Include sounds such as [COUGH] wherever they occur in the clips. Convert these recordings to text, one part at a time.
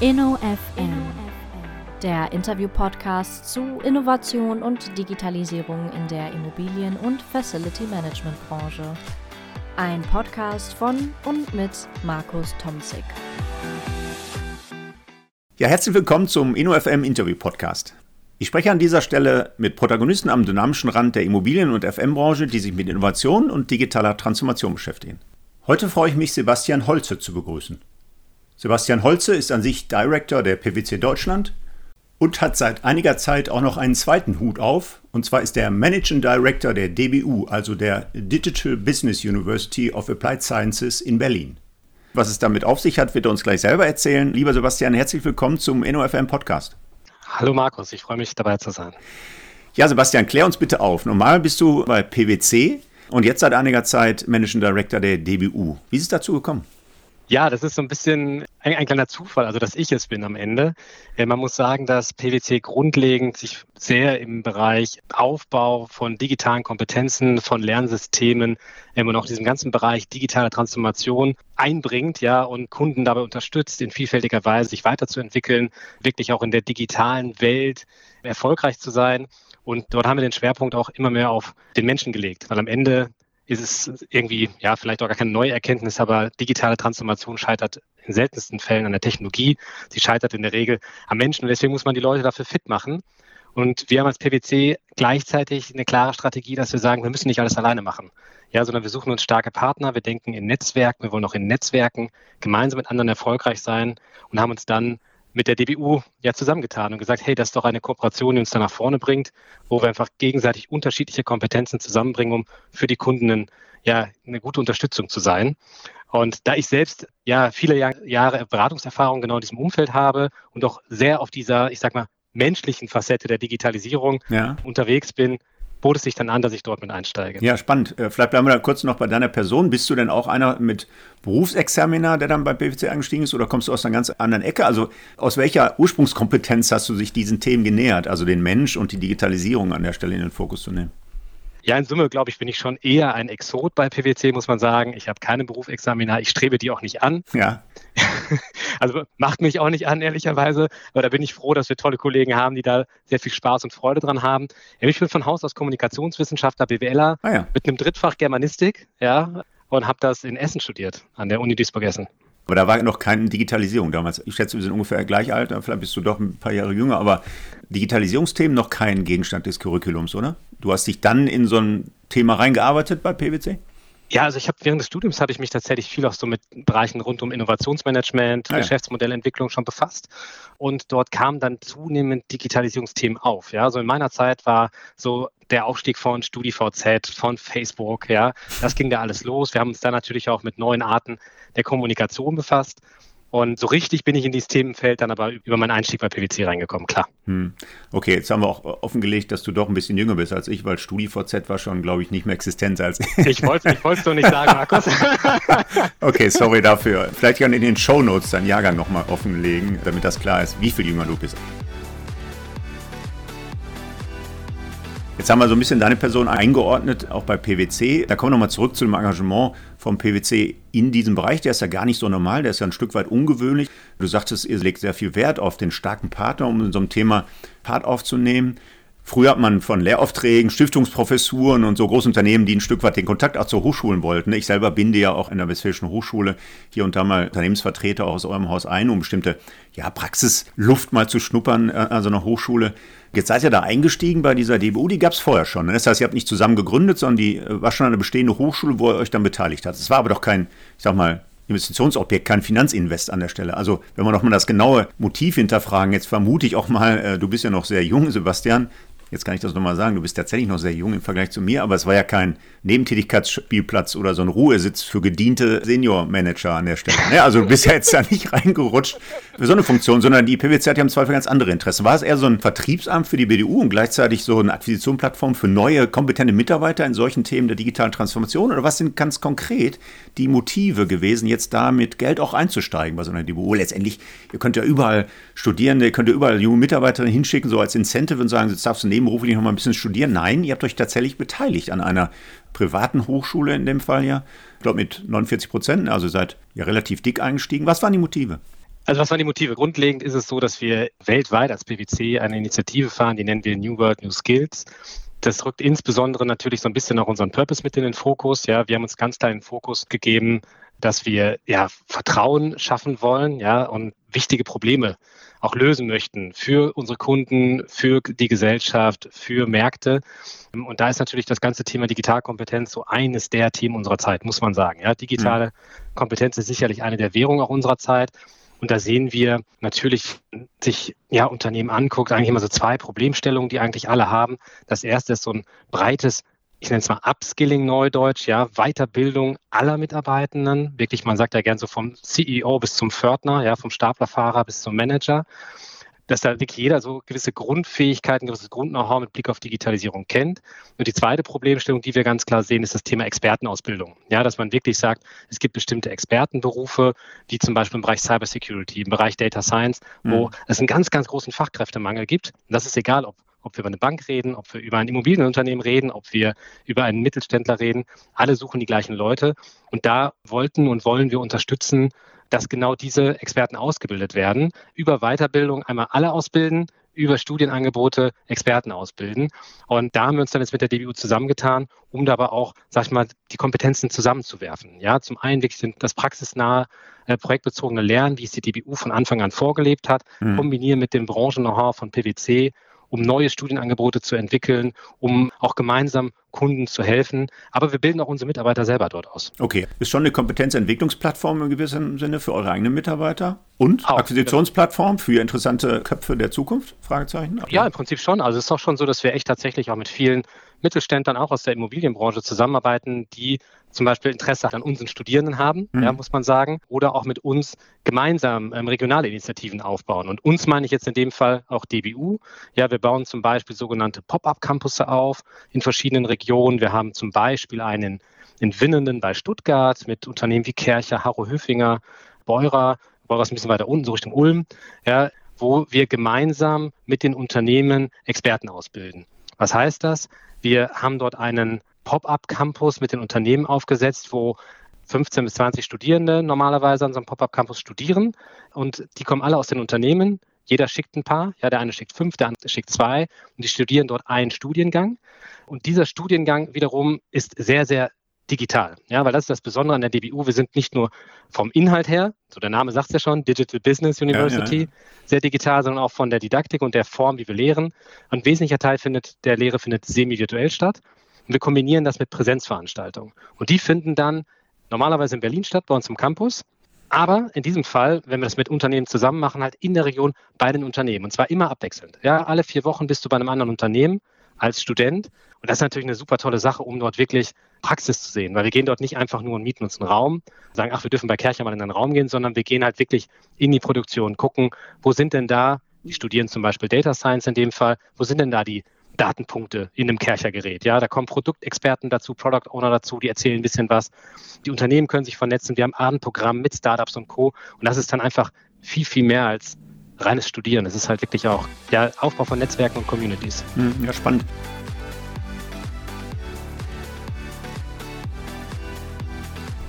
InnoFM, der Interview-Podcast zu Innovation und Digitalisierung in der Immobilien- und Facility-Management-Branche. Ein Podcast von und mit Markus Tomzig. Ja, herzlich willkommen zum InnoFM Interview-Podcast. Ich spreche an dieser Stelle mit Protagonisten am dynamischen Rand der Immobilien- und FM-Branche, die sich mit Innovation und digitaler Transformation beschäftigen. Heute freue ich mich, Sebastian Holze zu begrüßen. Sebastian Holze ist an sich Director der PwC Deutschland und hat seit einiger Zeit auch noch einen zweiten Hut auf. Und zwar ist er Managing Director der DBU, also der Digital Business University of Applied Sciences in Berlin. Was es damit auf sich hat, wird er uns gleich selber erzählen. Lieber Sebastian, herzlich willkommen zum NOFM Podcast. Hallo Markus, ich freue mich dabei zu sein. Ja, Sebastian, klär uns bitte auf. Normal bist du bei PwC und jetzt seit einiger Zeit Managing Director der DBU. Wie ist es dazu gekommen? Ja, das ist so ein bisschen ein, ein, kleiner Zufall, also dass ich es bin am Ende. Äh, man muss sagen, dass PwC grundlegend sich sehr im Bereich Aufbau von digitalen Kompetenzen, von Lernsystemen ähm, und auch diesem ganzen Bereich digitale Transformation einbringt, ja, und Kunden dabei unterstützt, in vielfältiger Weise sich weiterzuentwickeln, wirklich auch in der digitalen Welt erfolgreich zu sein. Und dort haben wir den Schwerpunkt auch immer mehr auf den Menschen gelegt, weil am Ende ist es irgendwie, ja, vielleicht auch gar keine neue Erkenntnis, aber digitale Transformation scheitert in seltensten Fällen an der Technologie. Sie scheitert in der Regel am Menschen und deswegen muss man die Leute dafür fit machen. Und wir haben als PwC gleichzeitig eine klare Strategie, dass wir sagen, wir müssen nicht alles alleine machen. Ja, sondern wir suchen uns starke Partner, wir denken in Netzwerken, wir wollen auch in Netzwerken gemeinsam mit anderen erfolgreich sein und haben uns dann mit der DBU ja zusammengetan und gesagt, hey, das ist doch eine Kooperation, die uns da nach vorne bringt, wo wir einfach gegenseitig unterschiedliche Kompetenzen zusammenbringen, um für die Kunden ja eine gute Unterstützung zu sein. Und da ich selbst ja viele Jahre Beratungserfahrung genau in diesem Umfeld habe und auch sehr auf dieser, ich sag mal, menschlichen Facette der Digitalisierung ja. unterwegs bin, bot es sich dann an, dass ich dort mit einsteige. Ja, spannend. Äh, vielleicht bleiben wir da kurz noch bei deiner Person. Bist du denn auch einer mit Berufsexaminer, der dann bei PwC eingestiegen ist, oder kommst du aus einer ganz anderen Ecke? Also aus welcher Ursprungskompetenz hast du sich diesen Themen genähert, also den Mensch und die Digitalisierung an der Stelle in den Fokus zu nehmen? Ja, in Summe, glaube ich, bin ich schon eher ein Exot bei PwC, muss man sagen. Ich habe keine Berufsexamina, ich strebe die auch nicht an. Ja. [LAUGHS] Also macht mich auch nicht an, ehrlicherweise, aber da bin ich froh, dass wir tolle Kollegen haben, die da sehr viel Spaß und Freude dran haben. Ich bin von Haus aus Kommunikationswissenschaftler, BWLer, ah ja. mit einem Drittfach Germanistik, ja, und habe das in Essen studiert, an der Uni Duisburg-Essen. Aber da war noch keine Digitalisierung damals. Ich schätze, wir sind ungefähr gleich alt, vielleicht bist du doch ein paar Jahre jünger, aber Digitalisierungsthemen noch kein Gegenstand des Curriculums, oder? Du hast dich dann in so ein Thema reingearbeitet bei PwC? Ja, also ich habe während des Studiums habe ich mich tatsächlich viel auch so mit Bereichen rund um Innovationsmanagement, ah, ja. Geschäftsmodellentwicklung schon befasst. Und dort kamen dann zunehmend Digitalisierungsthemen auf. Ja, so in meiner Zeit war so der Aufstieg von StudiVZ, von Facebook, ja, das ging da alles los. Wir haben uns da natürlich auch mit neuen Arten der Kommunikation befasst. Und so richtig bin ich in dieses Themenfeld dann aber über meinen Einstieg bei PwC reingekommen, klar. Hm. Okay, jetzt haben wir auch offengelegt, dass du doch ein bisschen jünger bist als ich, weil StudiVZ war schon, glaube ich, nicht mehr existent als ich. Ich wollte es doch nicht sagen, Markus. [LAUGHS] okay, sorry dafür. Vielleicht kann in den Shownotes deinen Jahrgang nochmal offenlegen, damit das klar ist, wie viel jünger du bist. Jetzt haben wir so ein bisschen deine Person eingeordnet, auch bei PwC. Da kommen wir nochmal zurück zu dem Engagement vom PwC in diesem Bereich. Der ist ja gar nicht so normal, der ist ja ein Stück weit ungewöhnlich. Du sagtest, ihr legt sehr viel Wert auf den starken Partner, um in so einem Thema Part aufzunehmen. Früher hat man von Lehraufträgen, Stiftungsprofessuren und so Großunternehmen, die ein Stück weit den Kontakt auch zu Hochschulen wollten. Ich selber binde ja auch in der Westfälischen Hochschule hier und da mal Unternehmensvertreter aus eurem Haus ein, um bestimmte ja, Praxisluft mal zu schnuppern an so einer Hochschule. Jetzt seid ihr da eingestiegen bei dieser DBU, die gab es vorher schon. Das heißt, ihr habt nicht zusammen gegründet, sondern die äh, war schon eine bestehende Hochschule, wo ihr euch dann beteiligt habt. Es war aber doch kein, ich sag mal, Investitionsobjekt, kein Finanzinvest an der Stelle. Also wenn wir nochmal das genaue Motiv hinterfragen, jetzt vermute ich auch mal, äh, du bist ja noch sehr jung, Sebastian, jetzt kann ich das nochmal sagen, du bist tatsächlich noch sehr jung im Vergleich zu mir, aber es war ja kein Nebentätigkeitsspielplatz oder so ein Ruhesitz für gediente Senior-Manager an der Stelle. Ne? Also du bist ja jetzt da nicht reingerutscht für so eine Funktion, sondern die PwC hat ja im Zweifel ganz andere Interessen. War es eher so ein Vertriebsamt für die BDU und gleichzeitig so eine Akquisitionplattform für neue, kompetente Mitarbeiter in solchen Themen der digitalen Transformation? Oder was sind ganz konkret die Motive gewesen, jetzt da mit Geld auch einzusteigen bei so einer DBU? Letztendlich, ihr könnt ja überall studieren, ihr könnt ja überall junge Mitarbeiterinnen hinschicken, so als Incentive und sagen, jetzt darfst du nebenberuflich noch mal ein bisschen studieren. Nein, ihr habt euch tatsächlich beteiligt an einer privaten Hochschule in dem Fall ja. Ich glaube mit 49 Prozent, also seid ihr relativ dick eingestiegen. Was waren die Motive? Also was waren die Motive? Grundlegend ist es so, dass wir weltweit als PwC eine Initiative fahren, die nennen wir New World, New Skills. Das rückt insbesondere natürlich so ein bisschen auch unseren Purpose mit in den Fokus. Ja, wir haben uns ganz klar den Fokus gegeben, dass wir ja Vertrauen schaffen wollen, ja, und wichtige Probleme auch lösen möchten für unsere Kunden, für die Gesellschaft, für Märkte. Und da ist natürlich das ganze Thema Digitalkompetenz so eines der Themen unserer Zeit, muss man sagen. Ja, digitale mhm. Kompetenz ist sicherlich eine der Währungen auch unserer Zeit. Und da sehen wir natürlich, sich ja Unternehmen anguckt, eigentlich immer so zwei Problemstellungen, die eigentlich alle haben. Das erste ist so ein breites ich nenne es mal Upskilling Neudeutsch, ja, Weiterbildung aller Mitarbeitenden. Wirklich, man sagt ja gern so vom CEO bis zum Pförtner, ja, vom Staplerfahrer bis zum Manager dass da wirklich jeder so gewisse Grundfähigkeiten, gewisses Grund-Know-how mit Blick auf Digitalisierung kennt. Und die zweite Problemstellung, die wir ganz klar sehen, ist das Thema Expertenausbildung. Ja, dass man wirklich sagt, es gibt bestimmte Expertenberufe, die zum Beispiel im Bereich Cybersecurity, im Bereich Data Science, wo mhm. es einen ganz, ganz großen Fachkräftemangel gibt. Und das ist egal, ob ob wir über eine Bank reden, ob wir über ein Immobilienunternehmen reden, ob wir über einen Mittelständler reden. Alle suchen die gleichen Leute. Und da wollten und wollen wir unterstützen, dass genau diese Experten ausgebildet werden. Über Weiterbildung einmal alle ausbilden, über Studienangebote Experten ausbilden. Und da haben wir uns dann jetzt mit der DBU zusammengetan, um dabei auch, sag ich mal, die Kompetenzen zusammenzuwerfen. Ja, zum einen wirklich das praxisnahe, äh, projektbezogene Lernen, wie es die DBU von Anfang an vorgelebt hat, mhm. kombinieren mit dem Branchen-Know-how von PwC um neue Studienangebote zu entwickeln, um auch gemeinsam Kunden zu helfen. Aber wir bilden auch unsere Mitarbeiter selber dort aus. Okay, ist schon eine Kompetenzentwicklungsplattform im gewissen Sinne für eure eigenen Mitarbeiter und auch, Akquisitionsplattform für interessante Köpfe der Zukunft? Fragezeichen. Ja, im Prinzip schon. Also es ist auch schon so, dass wir echt tatsächlich auch mit vielen Mittelständlern auch aus der Immobilienbranche zusammenarbeiten, die zum Beispiel Interesse an unseren Studierenden haben, mhm. ja, muss man sagen, oder auch mit uns gemeinsam ähm, regionale Initiativen aufbauen. Und uns meine ich jetzt in dem Fall auch DBU. Ja, wir bauen zum Beispiel sogenannte Pop-up-Campusse auf in verschiedenen Regionen. Wir haben zum Beispiel einen in Winnenden bei Stuttgart mit Unternehmen wie Kercher, Harro Höfinger, Beurer, Beurer ist ein bisschen weiter unten, so Richtung Ulm, ja, wo wir gemeinsam mit den Unternehmen Experten ausbilden. Was heißt das? Wir haben dort einen Pop-up-Campus mit den Unternehmen aufgesetzt, wo 15 bis 20 Studierende normalerweise an so einem Pop-up-Campus studieren und die kommen alle aus den Unternehmen. Jeder schickt ein paar, ja, der eine schickt fünf, der andere schickt zwei und die studieren dort einen Studiengang. Und dieser Studiengang wiederum ist sehr, sehr digital. Ja, weil das ist das Besondere an der DBU. Wir sind nicht nur vom Inhalt her, so der Name sagt es ja schon, Digital Business University, ja, ja, sehr digital, sondern auch von der Didaktik und der Form, wie wir lehren. Ein wesentlicher Teil findet, der Lehre findet semi-virtuell statt. Und wir kombinieren das mit Präsenzveranstaltungen. Und die finden dann normalerweise in Berlin statt, bei uns im Campus. Aber in diesem Fall, wenn wir das mit Unternehmen zusammen machen, halt in der Region bei den Unternehmen. Und zwar immer abwechselnd. Ja, alle vier Wochen bist du bei einem anderen Unternehmen als Student. Und das ist natürlich eine super tolle Sache, um dort wirklich Praxis zu sehen, weil wir gehen dort nicht einfach nur und mieten uns einen Raum, sagen, ach, wir dürfen bei Kercher mal in einen Raum gehen, sondern wir gehen halt wirklich in die Produktion, gucken, wo sind denn da, die studieren zum Beispiel Data Science in dem Fall, wo sind denn da die Datenpunkte in einem Kercher-Gerät. Ja, da kommen Produktexperten dazu, Product Owner dazu, die erzählen ein bisschen was. Die Unternehmen können sich vernetzen. Wir haben Abendprogramm mit Startups und Co. Und das ist dann einfach viel, viel mehr als reines Studieren. Es ist halt wirklich auch der Aufbau von Netzwerken und Communities. Hm, ja, spannend.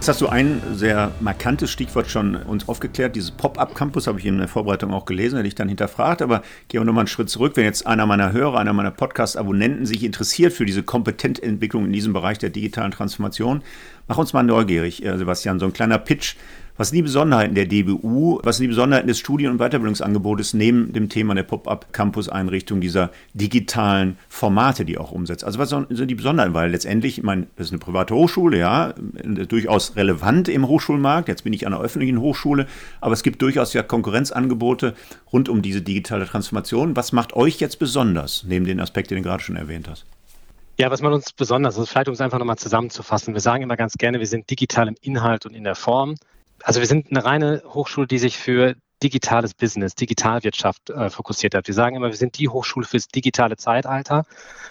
Jetzt hast du ein sehr markantes Stichwort schon uns aufgeklärt. Dieses Pop-up-Campus habe ich in der Vorbereitung auch gelesen, hätte ich dann hinterfragt. Aber gehe auch nochmal einen Schritt zurück. Wenn jetzt einer meiner Hörer, einer meiner Podcast-Abonnenten sich interessiert für diese Kompetententwicklung in diesem Bereich der digitalen Transformation, mach uns mal neugierig, äh, Sebastian. So ein kleiner Pitch was sind die Besonderheiten der DBU? Was sind die Besonderheiten des Studien- und Weiterbildungsangebotes neben dem Thema der Pop-up-Campus-Einrichtung dieser digitalen Formate, die auch umsetzt? Also was sind die Besonderheiten? Weil letztendlich, ich meine, das ist eine private Hochschule, ja, durchaus relevant im Hochschulmarkt. Jetzt bin ich an einer öffentlichen Hochschule, aber es gibt durchaus ja Konkurrenzangebote rund um diese digitale Transformation. Was macht euch jetzt besonders, neben den Aspekten, den du gerade schon erwähnt hast? Ja, was man uns besonders, also vielleicht um es einfach nochmal zusammenzufassen, wir sagen immer ganz gerne, wir sind digital im Inhalt und in der Form also wir sind eine reine Hochschule, die sich für digitales Business, Digitalwirtschaft äh, fokussiert hat. Wir sagen immer, wir sind die Hochschule fürs digitale Zeitalter.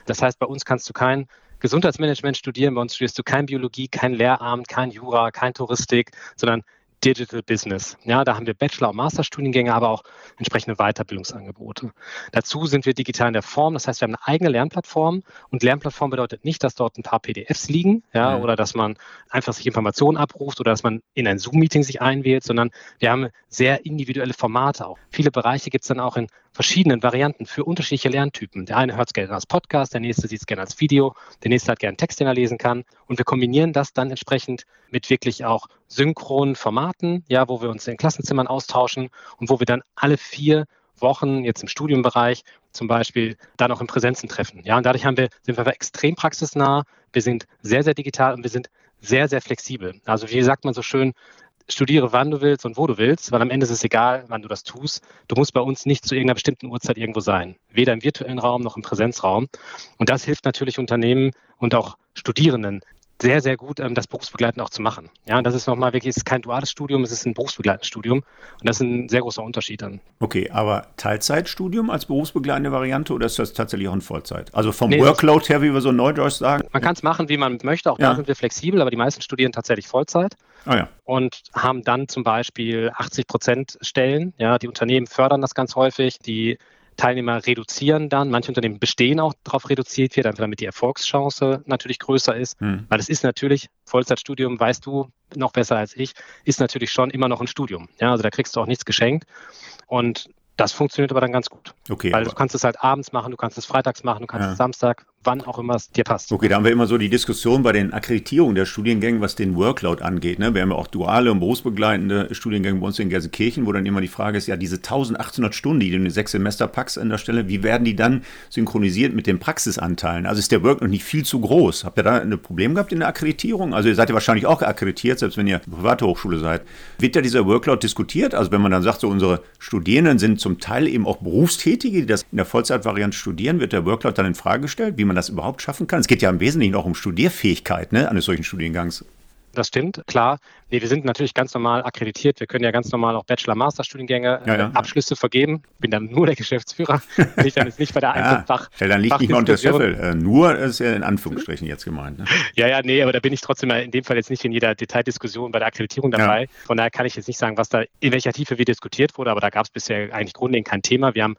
Das heißt, bei uns kannst du kein Gesundheitsmanagement studieren, bei uns studierst du kein Biologie, kein Lehramt, kein Jura, kein Touristik, sondern Digital Business. Ja, da haben wir Bachelor- und Masterstudiengänge, aber auch entsprechende Weiterbildungsangebote. Dazu sind wir digital in der Form, das heißt, wir haben eine eigene Lernplattform und Lernplattform bedeutet nicht, dass dort ein paar PDFs liegen, ja, mhm. oder dass man einfach sich Informationen abruft oder dass man in ein Zoom-Meeting sich einwählt, sondern wir haben sehr individuelle Formate auch. Viele Bereiche gibt es dann auch in verschiedenen Varianten für unterschiedliche Lerntypen. Der eine hört es gerne als Podcast, der nächste sieht es gerne als Video, der nächste hat gerne einen Text, den er lesen kann. Und wir kombinieren das dann entsprechend mit wirklich auch synchronen Formaten, ja, wo wir uns in Klassenzimmern austauschen und wo wir dann alle vier Wochen jetzt im Studienbereich zum Beispiel dann auch in Präsenzen treffen. Ja, und dadurch haben wir, sind wir extrem praxisnah, wir sind sehr, sehr digital und wir sind sehr, sehr flexibel. Also wie sagt man so schön, studiere, wann du willst und wo du willst, weil am Ende ist es egal, wann du das tust. Du musst bei uns nicht zu irgendeiner bestimmten Uhrzeit irgendwo sein, weder im virtuellen Raum noch im Präsenzraum. Und das hilft natürlich Unternehmen und auch Studierenden sehr, sehr gut, ähm, das berufsbegleitend auch zu machen. Ja, und das ist nochmal wirklich, es ist kein duales Studium, es ist ein berufsbegleitendes Studium. Und das ist ein sehr großer Unterschied dann. Okay, aber Teilzeitstudium als berufsbegleitende Variante oder ist das tatsächlich auch in Vollzeit? Also vom nee, Workload her, wie wir so neudeutsch sagen? Man kann es machen, wie man möchte. Auch ja. da sind wir flexibel, aber die meisten studieren tatsächlich Vollzeit. Ah, ja. Und haben dann zum Beispiel 80 Prozent Stellen. Ja, die Unternehmen fördern das ganz häufig. Die Teilnehmer reduzieren dann. Manche Unternehmen bestehen auch darauf reduziert wird, einfach damit die Erfolgschance natürlich größer ist. Hm. Weil es ist natürlich, Vollzeitstudium, weißt du noch besser als ich, ist natürlich schon immer noch ein Studium. Ja, also da kriegst du auch nichts geschenkt. Und das funktioniert aber dann ganz gut. Okay. Weil du kannst es halt abends machen, du kannst es freitags machen, du kannst ja. es Samstag, wann auch immer es dir passt. Okay, da haben wir immer so die Diskussion bei den Akkreditierungen der Studiengänge, was den Workload angeht. Ne? Wir haben ja auch duale und berufsbegleitende Studiengänge bei uns in Gelsenkirchen, wo dann immer die Frage ist, ja, diese 1800 Stunden, die du in die sechs Semester packst an der Stelle, wie werden die dann synchronisiert mit den Praxisanteilen? Also ist der Workload nicht viel zu groß? Habt ihr da ein Problem gehabt in der Akkreditierung? Also ihr seid ja wahrscheinlich auch akkreditiert, selbst wenn ihr private Hochschule seid. Wird ja dieser Workload diskutiert? Also wenn man dann sagt, so unsere Studierenden sind zum Teil eben auch Berufstätige, die das in der Vollzeitvariante studieren, wird der Workload dann in Frage gestellt, wie man das überhaupt schaffen kann? Es geht ja im Wesentlichen auch um Studierfähigkeit ne, eines solchen Studiengangs. Das stimmt, klar. Nee, wir sind natürlich ganz normal akkreditiert. Wir können ja ganz normal auch Bachelor-Master-Studiengänge ja, ja. Äh, Abschlüsse vergeben. Bin dann nur der Geschäftsführer. [LAUGHS] Bin ich dann jetzt nicht bei der einzelnen ja, Fach. Dann liegt nicht mal unter Scheffel. Äh, nur ist ja in Anführungsstrichen jetzt gemeint. Ne? Ja, ja, nee, aber da bin ich trotzdem in dem Fall jetzt nicht in jeder Detaildiskussion bei der Akkreditierung dabei. Von daher kann ich jetzt nicht sagen, was da in welcher Tiefe wie diskutiert wurde, aber da gab es bisher eigentlich grundlegend kein Thema. Wir haben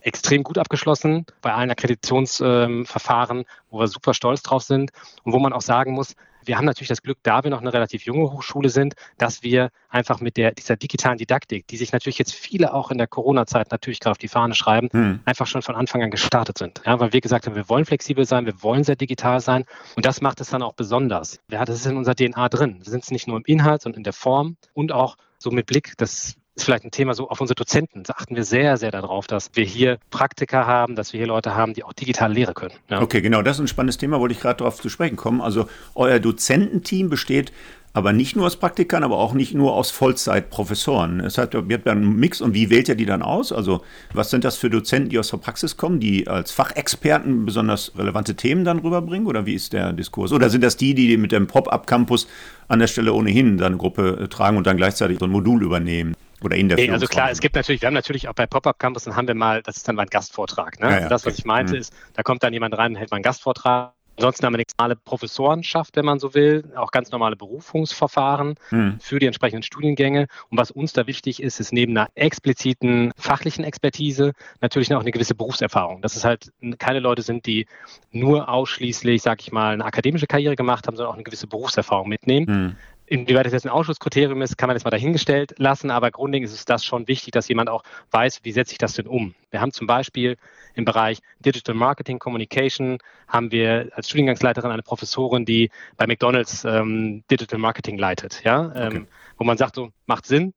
extrem gut abgeschlossen bei allen Akkreditationsverfahren, ähm, wo wir super stolz drauf sind und wo man auch sagen muss, wir haben natürlich das Glück, da wir noch eine relativ junge Hochschule sind, dass wir einfach mit der, dieser digitalen Didaktik, die sich natürlich jetzt viele auch in der Corona-Zeit natürlich gerade auf die Fahne schreiben, hm. einfach schon von Anfang an gestartet sind. Ja, weil wir gesagt haben, wir wollen flexibel sein, wir wollen sehr digital sein und das macht es dann auch besonders. Ja, das ist in unserer DNA drin. Wir sind es nicht nur im Inhalt, sondern in der Form und auch so mit Blick, das ist vielleicht ein Thema so auf unsere Dozenten. Da achten wir sehr, sehr darauf, dass wir hier Praktiker haben, dass wir hier Leute haben, die auch digital lehren können. Ja. Okay, genau, das ist ein spannendes Thema, wollte ich gerade darauf zu sprechen kommen. Also euer Dozententeam besteht aber nicht nur aus Praktikern, aber auch nicht nur aus Vollzeitprofessoren. Es hat, ihr habt einen Mix und wie wählt ihr die dann aus? Also was sind das für Dozenten, die aus der Praxis kommen, die als Fachexperten besonders relevante Themen dann rüberbringen oder wie ist der Diskurs? Oder sind das die, die mit dem Pop-up-Campus an der Stelle ohnehin eine Gruppe tragen und dann gleichzeitig so ein Modul übernehmen? Oder in der nee, Also klar, es gibt natürlich, wir haben natürlich auch bei Pop-Up Campus, dann haben wir mal, das ist dann mal ein Gastvortrag. Ne? Ja, ja, also das, was ich meinte, mhm. ist, da kommt dann jemand rein und hält mal einen Gastvortrag. Ansonsten haben wir eine normale Professorenschaft, wenn man so will, auch ganz normale Berufungsverfahren mhm. für die entsprechenden Studiengänge. Und was uns da wichtig ist, ist neben einer expliziten fachlichen Expertise natürlich auch eine gewisse Berufserfahrung. Dass es halt keine Leute sind, die nur ausschließlich, sag ich mal, eine akademische Karriere gemacht haben, sondern auch eine gewisse Berufserfahrung mitnehmen. Mhm. Inwieweit das jetzt ein Ausschusskriterium ist, kann man jetzt mal dahingestellt lassen, aber grundlegend ist es das schon wichtig, dass jemand auch weiß, wie setze ich das denn um. Wir haben zum Beispiel im Bereich Digital Marketing Communication haben wir als Studiengangsleiterin eine Professorin, die bei McDonalds ähm, Digital Marketing leitet, ja, ähm, okay. wo man sagt, so macht Sinn,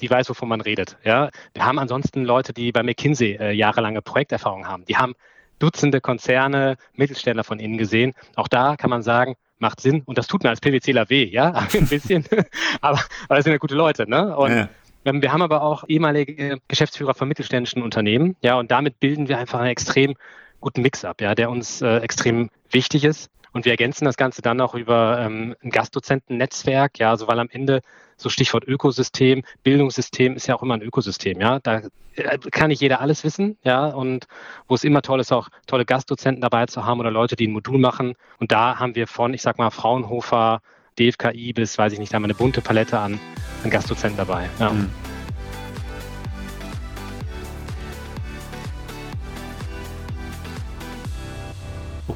die weiß, wovon man redet. Ja. Wir haben ansonsten Leute, die bei McKinsey äh, jahrelange Projekterfahrung haben. Die haben Dutzende Konzerne, Mittelständler von innen gesehen. Auch da kann man sagen, macht Sinn. Und das tut mir als PwCler weh, ja, [LAUGHS] ein bisschen. aber, aber das sind ja gute Leute, ne? Und ja. Ähm, wir haben aber auch ehemalige Geschäftsführer von mittelständischen Unternehmen, ja, und damit bilden wir einfach einen extrem guten Mix ab, ja, der uns äh, extrem wichtig ist. Und wir ergänzen das Ganze dann auch über ähm, ein Gastdozentennetzwerk, ja, also weil am Ende so Stichwort Ökosystem, Bildungssystem ist ja auch immer ein Ökosystem, ja. Da äh, kann nicht jeder alles wissen, ja, und wo es immer toll ist, auch tolle Gastdozenten dabei zu haben oder Leute, die ein Modul machen. Und da haben wir von, ich sag mal, Fraunhofer, DFKI bis, weiß ich nicht, da haben wir eine bunte Palette an, an Gastdozenten dabei. Ja. Mhm.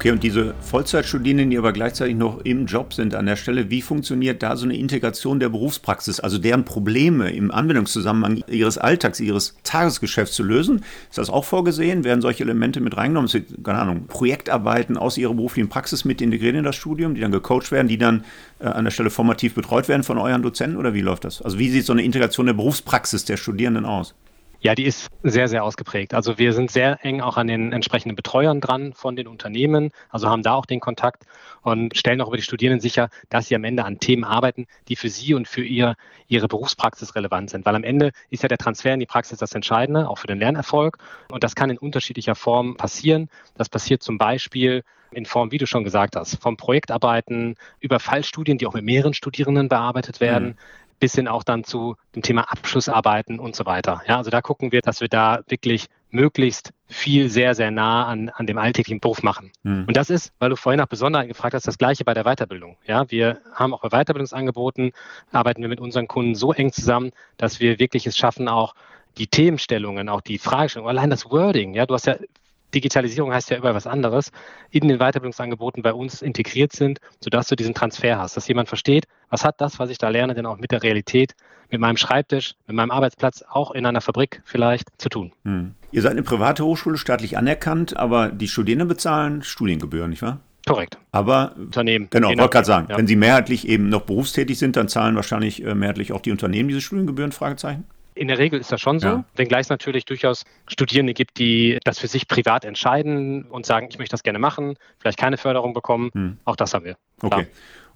Okay, und diese Vollzeitstudierenden, die aber gleichzeitig noch im Job sind an der Stelle, wie funktioniert da so eine Integration der Berufspraxis, also deren Probleme im Anwendungszusammenhang ihres Alltags, ihres Tagesgeschäfts zu lösen? Ist das auch vorgesehen? Werden solche Elemente mit reingenommen? Keine Ahnung, Projektarbeiten aus ihrer beruflichen Praxis mit integriert in das Studium, die dann gecoacht werden, die dann äh, an der Stelle formativ betreut werden von euren Dozenten oder wie läuft das? Also wie sieht so eine Integration der Berufspraxis der Studierenden aus? Ja, die ist sehr, sehr ausgeprägt. Also wir sind sehr eng auch an den entsprechenden Betreuern dran von den Unternehmen, also haben da auch den Kontakt und stellen auch über die Studierenden sicher, dass sie am Ende an Themen arbeiten, die für sie und für ihr, ihre Berufspraxis relevant sind. Weil am Ende ist ja der Transfer in die Praxis das Entscheidende, auch für den Lernerfolg. Und das kann in unterschiedlicher Form passieren. Das passiert zum Beispiel in Form, wie du schon gesagt hast, vom Projektarbeiten über Fallstudien, die auch mit mehreren Studierenden bearbeitet werden, mhm bis hin auch dann zu dem Thema Abschlussarbeiten und so weiter. Ja, also da gucken wir, dass wir da wirklich möglichst viel sehr, sehr nah an, an dem alltäglichen Beruf machen. Mhm. Und das ist, weil du vorhin nach Besonderheiten gefragt hast, das Gleiche bei der Weiterbildung. Ja, wir haben auch bei Weiterbildungsangeboten, arbeiten wir mit unseren Kunden so eng zusammen, dass wir wirklich es schaffen, auch die Themenstellungen, auch die Fragestellungen, allein das Wording, ja, du hast ja Digitalisierung heißt ja über was anderes, in den Weiterbildungsangeboten bei uns integriert sind, sodass du diesen Transfer hast, dass jemand versteht, was hat das, was ich da lerne, denn auch mit der Realität, mit meinem Schreibtisch, mit meinem Arbeitsplatz, auch in einer Fabrik vielleicht zu tun. Hm. Ihr seid eine private Hochschule, staatlich anerkannt, aber die Studierenden bezahlen Studiengebühren, nicht wahr? Korrekt. Aber Unternehmen. Genau, wollte gerade sagen, ja. wenn Sie mehrheitlich eben noch berufstätig sind, dann zahlen wahrscheinlich äh, mehrheitlich auch die Unternehmen diese Studiengebühren? Fragezeichen. In der Regel ist das schon so, ja. wenngleich es natürlich durchaus Studierende gibt, die das für sich privat entscheiden und sagen, ich möchte das gerne machen, vielleicht keine Förderung bekommen. Hm. Auch das haben wir. Okay. Klar.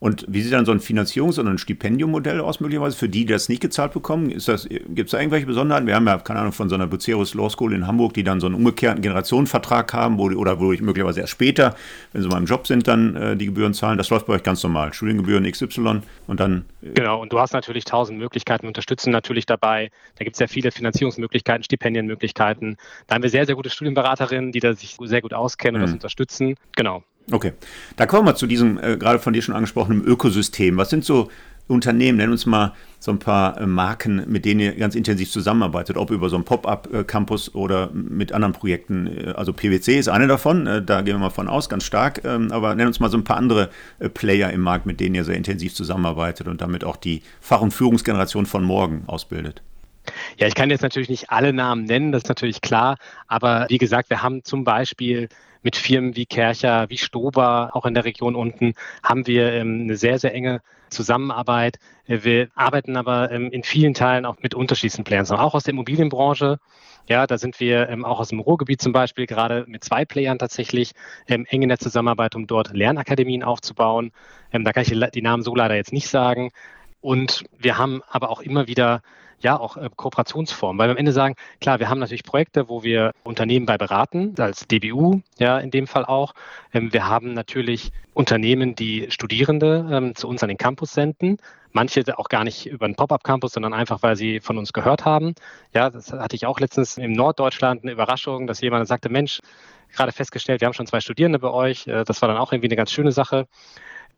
Und wie sieht dann so ein Finanzierungs- oder ein Stipendiummodell aus, möglicherweise, für die, die das nicht gezahlt bekommen? Gibt es da irgendwelche Besonderheiten? Wir haben ja, keine Ahnung, von so einer Bucerus Law School in Hamburg, die dann so einen umgekehrten Generationenvertrag haben, wo oder wo ich möglicherweise erst später, wenn sie mal im Job sind, dann äh, die Gebühren zahlen. Das läuft bei euch ganz normal. Studiengebühren XY und dann. Äh genau, und du hast natürlich tausend Möglichkeiten, unterstützen natürlich dabei. Da gibt es ja viele Finanzierungsmöglichkeiten, Stipendienmöglichkeiten. Da haben wir sehr, sehr gute Studienberaterinnen, die da sich sehr gut auskennen und mhm. das unterstützen. Genau. Okay, da kommen wir zu diesem äh, gerade von dir schon angesprochenen Ökosystem. Was sind so Unternehmen, nenn uns mal so ein paar äh, Marken, mit denen ihr ganz intensiv zusammenarbeitet, ob über so einen Pop-up-Campus oder mit anderen Projekten. Äh, also PwC ist eine davon, äh, da gehen wir mal von aus, ganz stark. Ähm, aber nenn uns mal so ein paar andere äh, Player im Markt, mit denen ihr sehr intensiv zusammenarbeitet und damit auch die Fach- und Führungsgeneration von morgen ausbildet. Ja, ich kann jetzt natürlich nicht alle Namen nennen, das ist natürlich klar. Aber wie gesagt, wir haben zum Beispiel mit Firmen wie Kercher, wie Stober, auch in der Region unten, haben wir ähm, eine sehr, sehr enge Zusammenarbeit. Äh, wir arbeiten aber ähm, in vielen Teilen auch mit unterschiedlichen Playern, auch aus der Immobilienbranche. Ja, da sind wir ähm, auch aus dem Ruhrgebiet zum Beispiel gerade mit zwei Playern tatsächlich ähm, eng in der Zusammenarbeit, um dort Lernakademien aufzubauen. Ähm, da kann ich die, die Namen so leider jetzt nicht sagen. Und wir haben aber auch immer wieder ja auch äh, Kooperationsformen, weil wir am Ende sagen, klar, wir haben natürlich Projekte, wo wir Unternehmen bei beraten, als DBU ja in dem Fall auch. Ähm, wir haben natürlich Unternehmen, die Studierende ähm, zu uns an den Campus senden. Manche auch gar nicht über einen Pop-up-Campus, sondern einfach, weil sie von uns gehört haben. Ja, das hatte ich auch letztens im Norddeutschland eine Überraschung, dass jemand sagte, Mensch, gerade festgestellt, wir haben schon zwei Studierende bei euch. Äh, das war dann auch irgendwie eine ganz schöne Sache.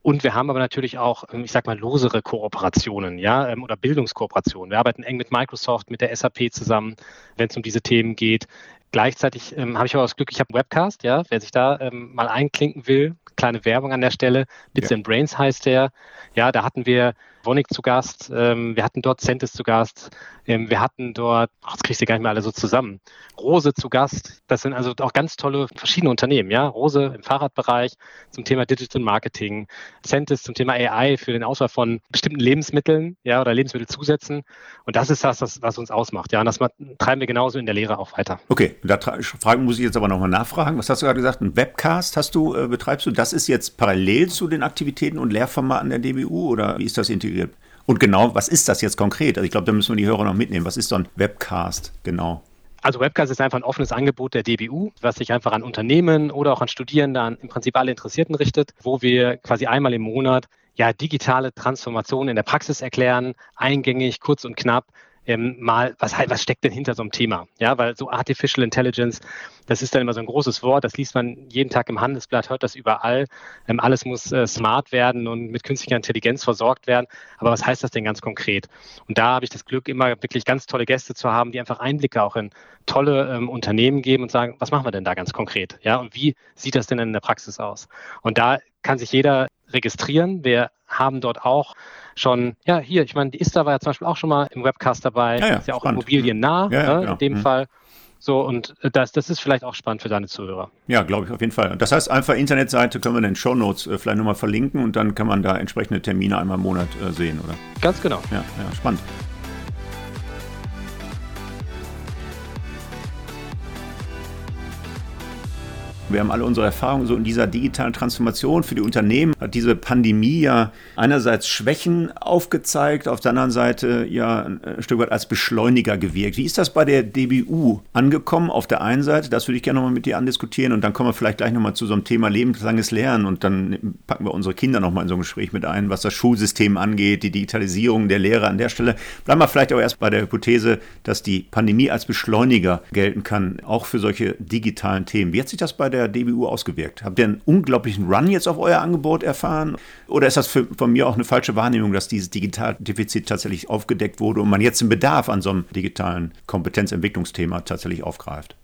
Und wir haben aber natürlich auch, ähm, ich sag mal, losere Kooperationen, ja, ähm, oder Bildungskooperationen. Wir arbeiten eng mit Microsoft, mit der SAP zusammen, wenn es um diese Themen geht. Gleichzeitig ähm, habe ich aber das Glück, ich habe einen Webcast, ja, wer sich da ähm, mal einklinken will, kleine Werbung an der Stelle. Bits ja. and Brains heißt der. Ja, da hatten wir Vonik zu Gast, ähm, wir hatten dort Centis zu Gast, ähm, wir hatten dort, ach, jetzt kriegst du gar nicht mehr alle so zusammen, Rose zu Gast. Das sind also auch ganz tolle verschiedene Unternehmen, ja. Rose im Fahrradbereich zum Thema Digital Marketing, Centis zum Thema AI für den Auswahl von bestimmten Lebensmitteln, ja, oder Lebensmittelzusätzen. Und das ist das, was, was uns ausmacht, ja. Und das treiben wir genauso in der Lehre auch weiter. Okay, da fragen muss ich jetzt aber nochmal nachfragen. Was hast du gerade gesagt? Ein Webcast hast du, äh, betreibst du? Das ist jetzt parallel zu den Aktivitäten und Lehrformaten der DBU oder wie ist das integriert? Integriert. Und genau, was ist das jetzt konkret? Also ich glaube, da müssen wir die Hörer noch mitnehmen. Was ist so ein Webcast genau? Also Webcast ist einfach ein offenes Angebot der DBU, was sich einfach an Unternehmen oder auch an Studierende, an im Prinzip alle Interessierten richtet, wo wir quasi einmal im Monat ja digitale Transformationen in der Praxis erklären, eingängig, kurz und knapp, ähm, mal, was, was steckt denn hinter so einem Thema? Ja, weil so Artificial Intelligence, das ist dann immer so ein großes Wort, das liest man jeden Tag im Handelsblatt, hört das überall. Ähm, alles muss äh, smart werden und mit künstlicher Intelligenz versorgt werden. Aber was heißt das denn ganz konkret? Und da habe ich das Glück, immer wirklich ganz tolle Gäste zu haben, die einfach Einblicke auch in tolle ähm, Unternehmen geben und sagen, was machen wir denn da ganz konkret? Ja, und wie sieht das denn in der Praxis aus? Und da kann sich jeder registrieren. Wir haben dort auch schon, ja, hier, ich meine, die ISTA war ja zum Beispiel auch schon mal im Webcast dabei, ja, ja, ist ja auch immobiliennah ja, ne, genau. in dem mhm. Fall. So, und das, das ist vielleicht auch spannend für deine Zuhörer. Ja, glaube ich auf jeden Fall. Das heißt, einfach Internetseite können wir in den Show Notes äh, vielleicht nochmal verlinken und dann kann man da entsprechende Termine einmal im Monat äh, sehen, oder? Ganz genau. Ja, ja, spannend. Wir haben alle unsere Erfahrungen so in dieser digitalen Transformation für die Unternehmen. Hat diese Pandemie ja einerseits Schwächen aufgezeigt, auf der anderen Seite ja ein Stück weit als Beschleuniger gewirkt. Wie ist das bei der DBU angekommen? Auf der einen Seite, das würde ich gerne nochmal mit dir andiskutieren und dann kommen wir vielleicht gleich nochmal zu so einem Thema lebenslanges Lernen und dann packen wir unsere Kinder nochmal in so ein Gespräch mit ein, was das Schulsystem angeht, die Digitalisierung der Lehre an der Stelle. Bleiben wir vielleicht auch erst bei der Hypothese, dass die Pandemie als Beschleuniger gelten kann, auch für solche digitalen Themen. Wie hat sich das bei der der DBU ausgewirkt? Habt ihr einen unglaublichen Run jetzt auf euer Angebot erfahren? Oder ist das für, von mir auch eine falsche Wahrnehmung, dass dieses Digitaldefizit tatsächlich aufgedeckt wurde und man jetzt den Bedarf an so einem digitalen Kompetenzentwicklungsthema tatsächlich aufgreift?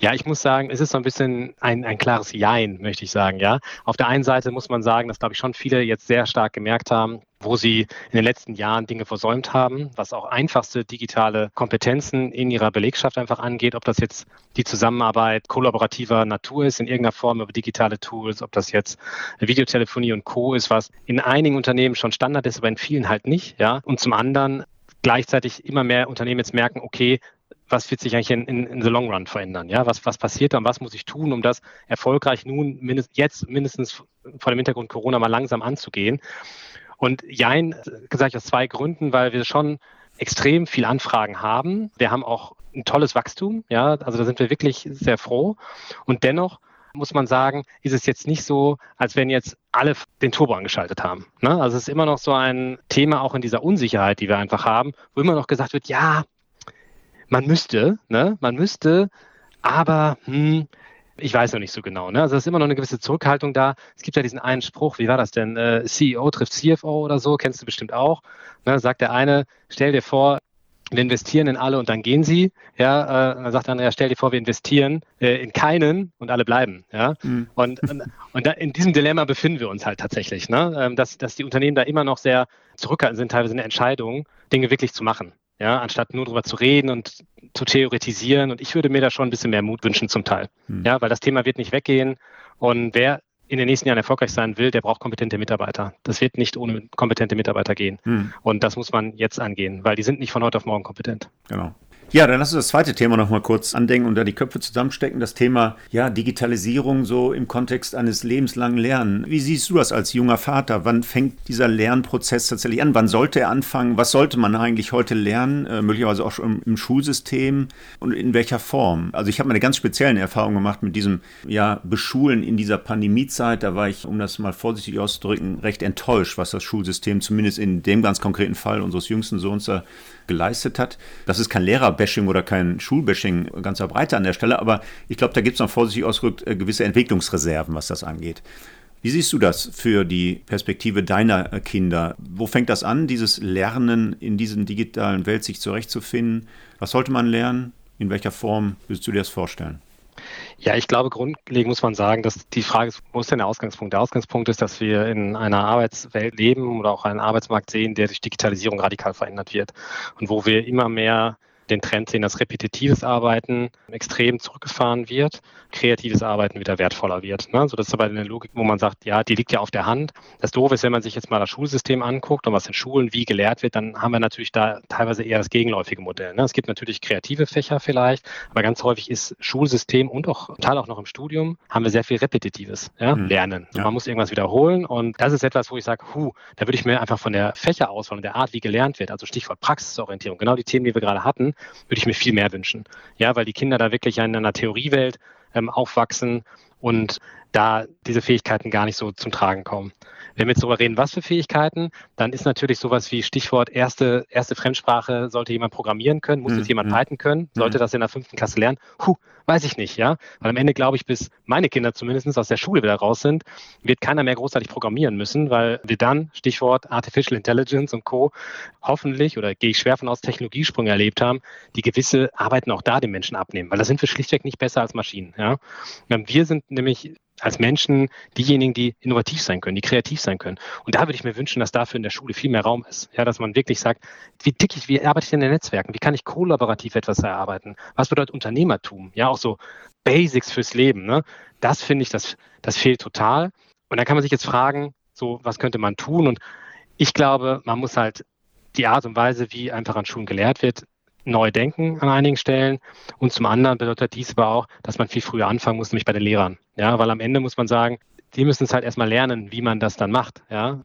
Ja, ich muss sagen, es ist so ein bisschen ein, ein klares Jein, möchte ich sagen. Ja, auf der einen Seite muss man sagen, dass glaube ich schon viele jetzt sehr stark gemerkt haben, wo sie in den letzten Jahren Dinge versäumt haben, was auch einfachste digitale Kompetenzen in ihrer Belegschaft einfach angeht, ob das jetzt die Zusammenarbeit kollaborativer Natur ist in irgendeiner Form über digitale Tools, ob das jetzt Videotelefonie und Co. ist, was in einigen Unternehmen schon Standard ist, aber in vielen halt nicht. Ja, und zum anderen gleichzeitig immer mehr Unternehmen jetzt merken, okay, was wird sich eigentlich in, in, in the long run verändern? Ja, was, was passiert da und was muss ich tun, um das erfolgreich nun mindest, jetzt mindestens vor dem Hintergrund Corona mal langsam anzugehen? Und Jein, gesagt aus zwei Gründen, weil wir schon extrem viel Anfragen haben. Wir haben auch ein tolles Wachstum, ja, also da sind wir wirklich sehr froh. Und dennoch muss man sagen, ist es jetzt nicht so, als wenn jetzt alle den Turbo angeschaltet haben. Ne? Also es ist immer noch so ein Thema auch in dieser Unsicherheit, die wir einfach haben, wo immer noch gesagt wird, ja, man müsste, ne? man müsste, aber hm, ich weiß noch nicht so genau. Ne? Also es ist immer noch eine gewisse Zurückhaltung da. Es gibt ja diesen einen Spruch, wie war das denn? Äh, CEO trifft CFO oder so, kennst du bestimmt auch. Ne? Sagt der eine, stell dir vor, wir investieren in alle und dann gehen sie. Ja, äh, dann sagt der andere, ja, stell dir vor, wir investieren äh, in keinen und alle bleiben. Ja, mhm. und, und, und da, in diesem Dilemma befinden wir uns halt tatsächlich, ne? Ähm, dass, dass die Unternehmen da immer noch sehr zurückhaltend sind, teilweise in der Entscheidung, Dinge wirklich zu machen ja, anstatt nur darüber zu reden und zu theoretisieren. Und ich würde mir da schon ein bisschen mehr Mut wünschen zum Teil. Hm. Ja, weil das Thema wird nicht weggehen. Und wer in den nächsten Jahren erfolgreich sein will, der braucht kompetente Mitarbeiter. Das wird nicht ohne kompetente Mitarbeiter gehen. Hm. Und das muss man jetzt angehen, weil die sind nicht von heute auf morgen kompetent. Genau. Ja, dann lass uns das zweite Thema noch mal kurz andenken und da die Köpfe zusammenstecken. Das Thema ja, Digitalisierung so im Kontext eines lebenslangen Lernens. Wie siehst du das als junger Vater? Wann fängt dieser Lernprozess tatsächlich an? Wann sollte er anfangen? Was sollte man eigentlich heute lernen? Äh, möglicherweise auch schon im, im, Schulsystem und in welcher Form? Also ich habe eine ganz spezielle Erfahrung gemacht mit diesem ja, Beschulen in dieser Pandemiezeit. Da war ich, um das mal vorsichtig auszudrücken, recht enttäuscht, was das Schulsystem zumindest in dem ganz konkreten Fall unseres jüngsten Sohns da geleistet hat. Das ist kein Lehrerbashing oder kein Schulbashing ganzer Breite an der Stelle, aber ich glaube, da gibt es noch vorsichtig ausgedrückt äh, gewisse Entwicklungsreserven, was das angeht. Wie siehst du das für die Perspektive deiner äh, Kinder? Wo fängt das an, dieses Lernen in diesen digitalen Welt sich zurechtzufinden? Was sollte man lernen? In welcher Form würdest du dir das vorstellen? Ja, ich glaube, grundlegend muss man sagen, dass die Frage ist, wo ist denn der Ausgangspunkt? Der Ausgangspunkt ist, dass wir in einer Arbeitswelt leben oder auch einen Arbeitsmarkt sehen, der durch Digitalisierung radikal verändert wird und wo wir immer mehr den Trend sehen, dass repetitives Arbeiten extrem zurückgefahren wird, kreatives Arbeiten wieder wertvoller wird. Ne? So, das ist aber eine Logik, wo man sagt, ja, die liegt ja auf der Hand. Das Doofe ist, wenn man sich jetzt mal das Schulsystem anguckt und was in Schulen wie gelehrt wird, dann haben wir natürlich da teilweise eher das gegenläufige Modell. Ne? Es gibt natürlich kreative Fächer vielleicht, aber ganz häufig ist Schulsystem und auch Teil auch noch im Studium haben wir sehr viel repetitives ja? mhm. Lernen. So, ja. Man muss irgendwas wiederholen und das ist etwas, wo ich sage, hu, da würde ich mir einfach von der Fächerauswahl und der Art, wie gelernt wird, also Stichwort Praxisorientierung, genau die Themen, die wir gerade hatten, würde ich mir viel mehr wünschen. Ja, weil die Kinder da wirklich in einer Theoriewelt ähm, aufwachsen und da diese Fähigkeiten gar nicht so zum Tragen kommen. Wenn wir jetzt darüber reden, was für Fähigkeiten, dann ist natürlich sowas wie Stichwort erste, erste Fremdsprache, sollte jemand programmieren können, muss mhm. jetzt jemand Python können, sollte mhm. das in der fünften Klasse lernen? Huh, weiß ich nicht, ja. Weil am Ende glaube ich, bis meine Kinder zumindest aus der Schule wieder raus sind, wird keiner mehr großartig programmieren müssen, weil wir dann, Stichwort Artificial Intelligence und Co., hoffentlich oder gehe ich schwer von aus Technologiesprünge erlebt haben, die gewisse Arbeiten auch da den Menschen abnehmen, weil da sind wir schlichtweg nicht besser als Maschinen. Ja? Wir sind nämlich als Menschen diejenigen, die innovativ sein können, die kreativ sein können. Und da würde ich mir wünschen, dass dafür in der Schule viel mehr Raum ist. Ja, dass man wirklich sagt, wie tick ich, wie arbeite ich in den Netzwerken? Wie kann ich kollaborativ etwas erarbeiten? Was bedeutet Unternehmertum? Ja, auch so Basics fürs Leben. Ne? Das finde ich, das, das fehlt total. Und dann kann man sich jetzt fragen, so, was könnte man tun? Und ich glaube, man muss halt die Art und Weise, wie einfach an Schulen gelehrt wird, neu denken an einigen Stellen. Und zum anderen bedeutet dies aber auch, dass man viel früher anfangen muss, nämlich bei den Lehrern. Ja, weil am Ende muss man sagen, die müssen es halt erstmal lernen, wie man das dann macht. Ja.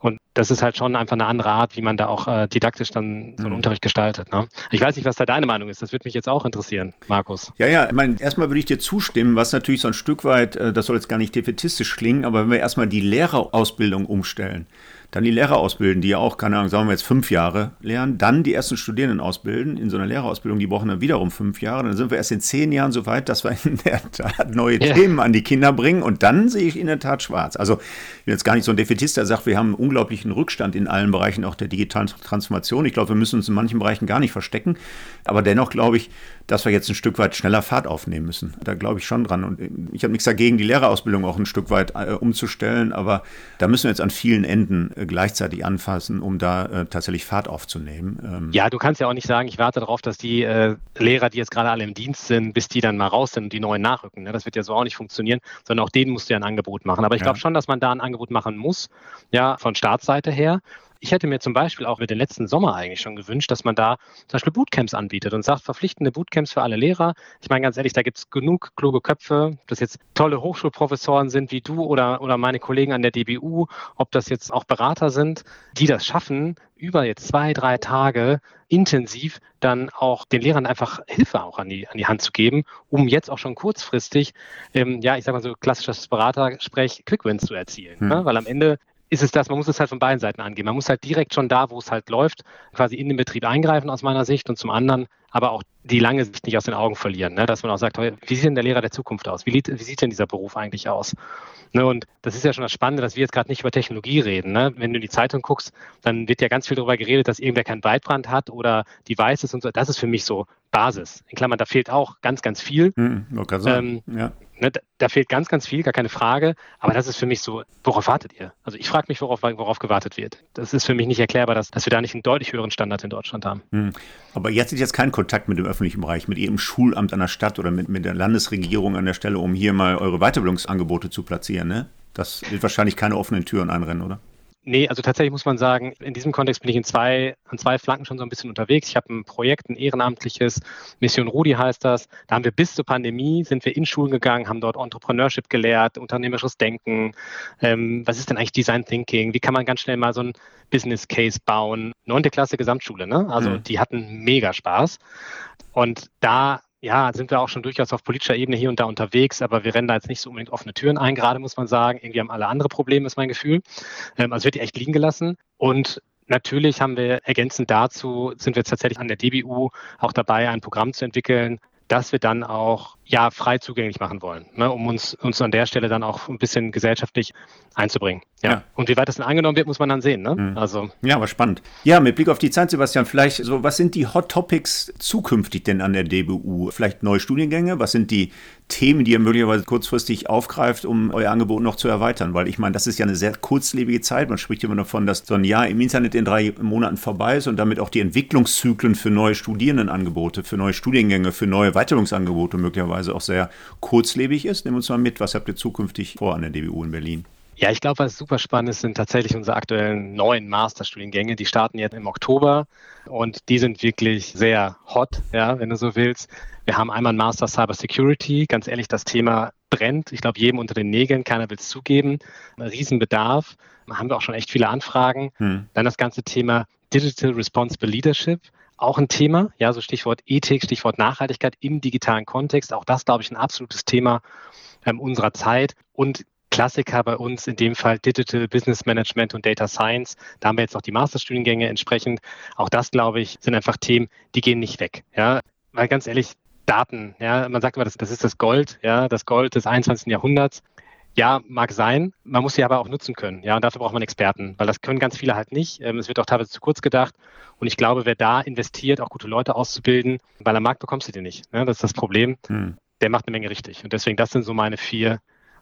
Und das ist halt schon einfach eine andere Art, wie man da auch äh, didaktisch dann so einen mhm. Unterricht gestaltet. Ne? Ich weiß nicht, was da deine Meinung ist. Das würde mich jetzt auch interessieren, Markus. Ja, ja, ich meine, erstmal würde ich dir zustimmen, was natürlich so ein Stück weit, äh, das soll jetzt gar nicht defetistisch klingen, aber wenn wir erstmal die Lehrerausbildung umstellen, dann die Lehrer ausbilden, die ja auch, keine Ahnung, sagen wir jetzt fünf Jahre lernen, dann die ersten Studierenden ausbilden in so einer Lehrerausbildung, die brauchen dann wiederum fünf Jahre, dann sind wir erst in zehn Jahren so weit, dass wir in der Tat neue ja. Themen an die Kinder bringen und dann sehe ich in der Tat schwarz. Also ich bin jetzt gar nicht so ein Defetist, der sagt, wir haben einen unglaublichen Rückstand in allen Bereichen auch der digitalen Transformation. Ich glaube, wir müssen uns in manchen Bereichen gar nicht verstecken, aber dennoch glaube ich, dass wir jetzt ein Stück weit schneller Fahrt aufnehmen müssen. Da glaube ich schon dran. Und ich habe nichts dagegen, die Lehrerausbildung auch ein Stück weit äh, umzustellen, aber da müssen wir jetzt an vielen Enden äh, gleichzeitig anfassen, um da äh, tatsächlich Fahrt aufzunehmen. Ähm ja, du kannst ja auch nicht sagen, ich warte darauf, dass die äh, Lehrer, die jetzt gerade alle im Dienst sind, bis die dann mal raus sind und die neuen nachrücken. Ne? Das wird ja so auch nicht funktionieren, sondern auch denen musst du ja ein Angebot machen. Aber ich glaube ja. schon, dass man da ein Angebot machen muss, ja, von Staatsseite her. Ich hätte mir zum Beispiel auch mit den letzten Sommer eigentlich schon gewünscht, dass man da zum Beispiel Bootcamps anbietet und sagt, verpflichtende Bootcamps für alle Lehrer. Ich meine ganz ehrlich, da gibt es genug kluge Köpfe, ob das jetzt tolle Hochschulprofessoren sind wie du oder, oder meine Kollegen an der DBU, ob das jetzt auch Berater sind, die das schaffen, über jetzt zwei, drei Tage intensiv dann auch den Lehrern einfach Hilfe auch an die, an die Hand zu geben, um jetzt auch schon kurzfristig, ähm, ja, ich sag mal so klassisches Beratersprech, Quickwins zu erzielen. Hm. Ne? Weil am Ende ist es das, man muss es halt von beiden Seiten angehen. Man muss halt direkt schon da, wo es halt läuft, quasi in den Betrieb eingreifen aus meiner Sicht und zum anderen aber auch die lange Sicht nicht aus den Augen verlieren. Ne? Dass man auch sagt, wie sieht denn der Lehrer der Zukunft aus? Wie, wie sieht denn dieser Beruf eigentlich aus? Ne? Und das ist ja schon das Spannende, dass wir jetzt gerade nicht über Technologie reden. Ne? Wenn du in die Zeitung guckst, dann wird ja ganz viel darüber geredet, dass irgendwer keinen Weitbrand hat oder Devices und so. Das ist für mich so Basis. In Klammern, da fehlt auch ganz, ganz viel. Hm, ähm, ja. Ne, da fehlt ganz, ganz viel, gar keine Frage. Aber das ist für mich so, worauf wartet ihr? Also ich frage mich, worauf, worauf gewartet wird. Das ist für mich nicht erklärbar, dass, dass wir da nicht einen deutlich höheren Standard in Deutschland haben. Hm. Aber jetzt ist jetzt kein Kontakt mit dem öffentlichen Bereich, mit Ihrem Schulamt an der Stadt oder mit, mit der Landesregierung an der Stelle, um hier mal eure Weiterbildungsangebote zu platzieren. Ne? Das wird wahrscheinlich keine offenen Türen einrennen, oder? Nee, also tatsächlich muss man sagen, in diesem Kontext bin ich in zwei, an zwei Flanken schon so ein bisschen unterwegs. Ich habe ein Projekt, ein ehrenamtliches, Mission Rudi heißt das. Da haben wir bis zur Pandemie, sind wir in Schulen gegangen, haben dort Entrepreneurship gelehrt, unternehmerisches Denken. Ähm, was ist denn eigentlich Design Thinking? Wie kann man ganz schnell mal so ein Business Case bauen? Neunte Klasse Gesamtschule, ne? Also mhm. die hatten mega Spaß. Und da ja, sind wir auch schon durchaus auf politischer Ebene hier und da unterwegs, aber wir rennen da jetzt nicht so unbedingt offene Türen ein, gerade muss man sagen. Irgendwie haben alle andere Probleme, ist mein Gefühl. Ähm, also wird die echt liegen gelassen. Und natürlich haben wir ergänzend dazu, sind wir tatsächlich an der DBU auch dabei, ein Programm zu entwickeln, das wir dann auch ja frei zugänglich machen wollen, ne, um uns, uns an der Stelle dann auch ein bisschen gesellschaftlich einzubringen. Ja. ja. Und wie weit das dann angenommen wird, muss man dann sehen. Ne? Mhm. Also. Ja, aber spannend. Ja, mit Blick auf die Zeit, Sebastian, vielleicht so, was sind die Hot Topics zukünftig denn an der DBU? Vielleicht neue Studiengänge? Was sind die Themen, die ihr möglicherweise kurzfristig aufgreift, um euer Angebot noch zu erweitern? Weil ich meine, das ist ja eine sehr kurzlebige Zeit. Man spricht immer davon, dass so ein Jahr im Internet in drei Monaten vorbei ist und damit auch die Entwicklungszyklen für neue Studierendenangebote, für neue Studiengänge, für neue Weiterbildungsangebote möglicherweise auch sehr kurzlebig ist. Nehmen wir uns mal mit, was habt ihr zukünftig vor an der DBU in Berlin? Ja, ich glaube, was super spannend ist, sind tatsächlich unsere aktuellen neuen Masterstudiengänge. Die starten jetzt im Oktober und die sind wirklich sehr hot, ja, wenn du so willst. Wir haben einmal einen Master Cyber Security. Ganz ehrlich, das Thema brennt. Ich glaube, jedem unter den Nägeln, keiner will es zugeben. Ein Riesenbedarf. Da haben wir auch schon echt viele Anfragen. Hm. Dann das ganze Thema Digital Responsible Leadership auch ein Thema, ja, so Stichwort Ethik, Stichwort Nachhaltigkeit im digitalen Kontext. Auch das, glaube ich, ein absolutes Thema ähm, unserer Zeit. Und Klassiker bei uns, in dem Fall Digital Business Management und Data Science. Da haben wir jetzt auch die Masterstudiengänge entsprechend. Auch das, glaube ich, sind einfach Themen, die gehen nicht weg. Ja, weil ganz ehrlich, Daten, ja, man sagt immer, das, das ist das Gold, ja, das Gold des 21. Jahrhunderts. Ja, mag sein. Man muss sie aber auch nutzen können. Ja, und dafür braucht man Experten, weil das können ganz viele halt nicht. Ähm, es wird auch teilweise zu kurz gedacht. Und ich glaube, wer da investiert, auch gute Leute auszubilden, weil am Markt bekommst du die nicht. Ja, das ist das Problem. Hm. Der macht eine Menge richtig. Und deswegen, das sind so meine vier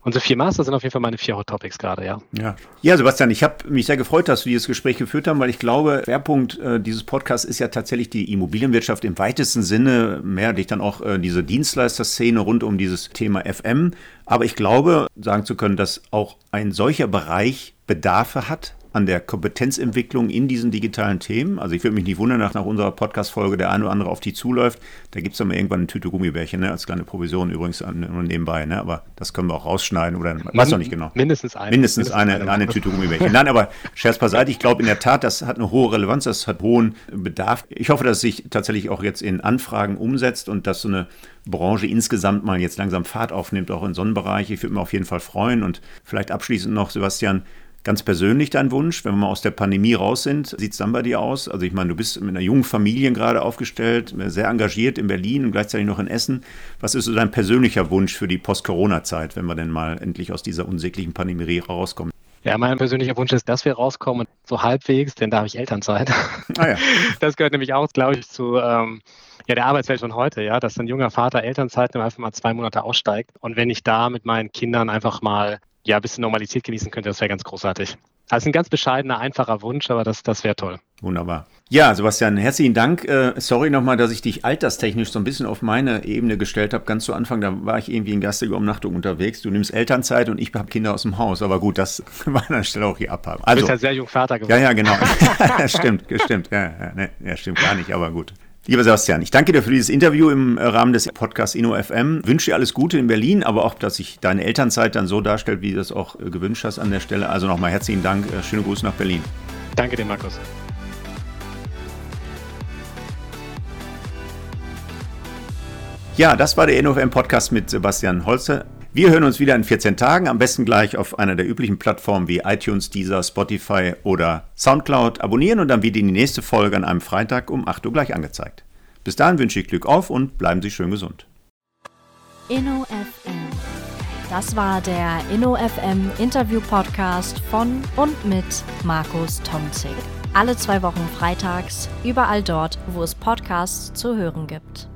Unsere vier Master sind auf jeden Fall meine vier Hot Topics gerade, ja. Ja, ja Sebastian, ich habe mich sehr gefreut, dass wir dieses Gespräch geführt haben, weil ich glaube, Schwerpunkt äh, dieses Podcasts ist ja tatsächlich die Immobilienwirtschaft im weitesten Sinne, mehrheitlich dann auch äh, diese Dienstleisterszene rund um dieses Thema FM. Aber ich glaube, sagen zu können, dass auch ein solcher Bereich Bedarfe hat an der Kompetenzentwicklung in diesen digitalen Themen. Also ich würde mich nicht wundern, nach, nach unserer Podcast-Folge der eine oder andere auf die zuläuft. Da gibt es dann mal irgendwann eine Tüte Gummibärchen, ne? als kleine Provision übrigens nur nebenbei. Ne? Aber das können wir auch rausschneiden oder weiß noch nicht genau. Mindestens eine. Mindestens, eine, eine, eine Tüte Gummibärchen. Nein, aber Scherz beiseite, ich glaube in der Tat, das hat eine hohe Relevanz, das hat hohen Bedarf. Ich hoffe, dass es sich tatsächlich auch jetzt in Anfragen umsetzt und dass so eine Branche insgesamt mal jetzt langsam Fahrt aufnimmt, auch in so einem Bereich. Ich würde mich auf jeden Fall freuen. Und vielleicht abschließend noch, Sebastian, Ganz persönlich dein Wunsch, wenn wir mal aus der Pandemie raus sind, sieht es dann bei dir aus? Also ich meine, du bist mit einer jungen Familie gerade aufgestellt, sehr engagiert in Berlin und gleichzeitig noch in Essen. Was ist so dein persönlicher Wunsch für die Post-Corona-Zeit, wenn wir denn mal endlich aus dieser unsäglichen Pandemie rauskommen? Ja, mein persönlicher Wunsch ist, dass wir rauskommen, so halbwegs, denn da habe ich Elternzeit. Ah ja. [LAUGHS] Das gehört nämlich auch, glaube ich, zu ähm, ja, der Arbeitswelt von heute, ja, dass ein junger Vater Elternzeit nimmt, einfach mal zwei Monate aussteigt. Und wenn ich da mit meinen Kindern einfach mal ja, ein bisschen Normalität genießen könnte, das wäre ganz großartig. Also ein ganz bescheidener, einfacher Wunsch, aber das, das wäre toll. Wunderbar. Ja, Sebastian, herzlichen Dank. Äh, sorry nochmal, dass ich dich alterstechnisch so ein bisschen auf meine Ebene gestellt habe. Ganz zu Anfang, da war ich irgendwie in geistiger Umnachtung unterwegs. Du nimmst Elternzeit und ich habe Kinder aus dem Haus. Aber gut, das [LAUGHS] war an der Stelle auch hier abhaben. Also, du bist ja sehr jung Vater geworden. Ja, ja, genau. [LAUGHS] stimmt, stimmt. Ja, ja, ne, ja, stimmt gar nicht, aber gut. Lieber Sebastian, ich danke dir für dieses Interview im äh, Rahmen des Podcasts InnoFM. Wünsche dir alles Gute in Berlin, aber auch, dass sich deine Elternzeit dann so darstellt, wie du das auch äh, gewünscht hast an der Stelle. Also nochmal herzlichen Dank. Äh, schöne Grüße nach Berlin. Danke dir, Markus. Ja, das war der InnoFM Podcast mit Sebastian Holze. Wir hören uns wieder in 14 Tagen, am besten gleich auf einer der üblichen Plattformen wie iTunes, Deezer, Spotify oder Soundcloud abonnieren und dann wird Ihnen die nächste Folge an einem Freitag um 8 Uhr gleich angezeigt. Bis dahin wünsche ich Glück auf und bleiben Sie schön gesund. InnoFM. Das war der InnoFM Interview Podcast von und mit Markus Tomzig. Alle zwei Wochen freitags, überall dort, wo es Podcasts zu hören gibt.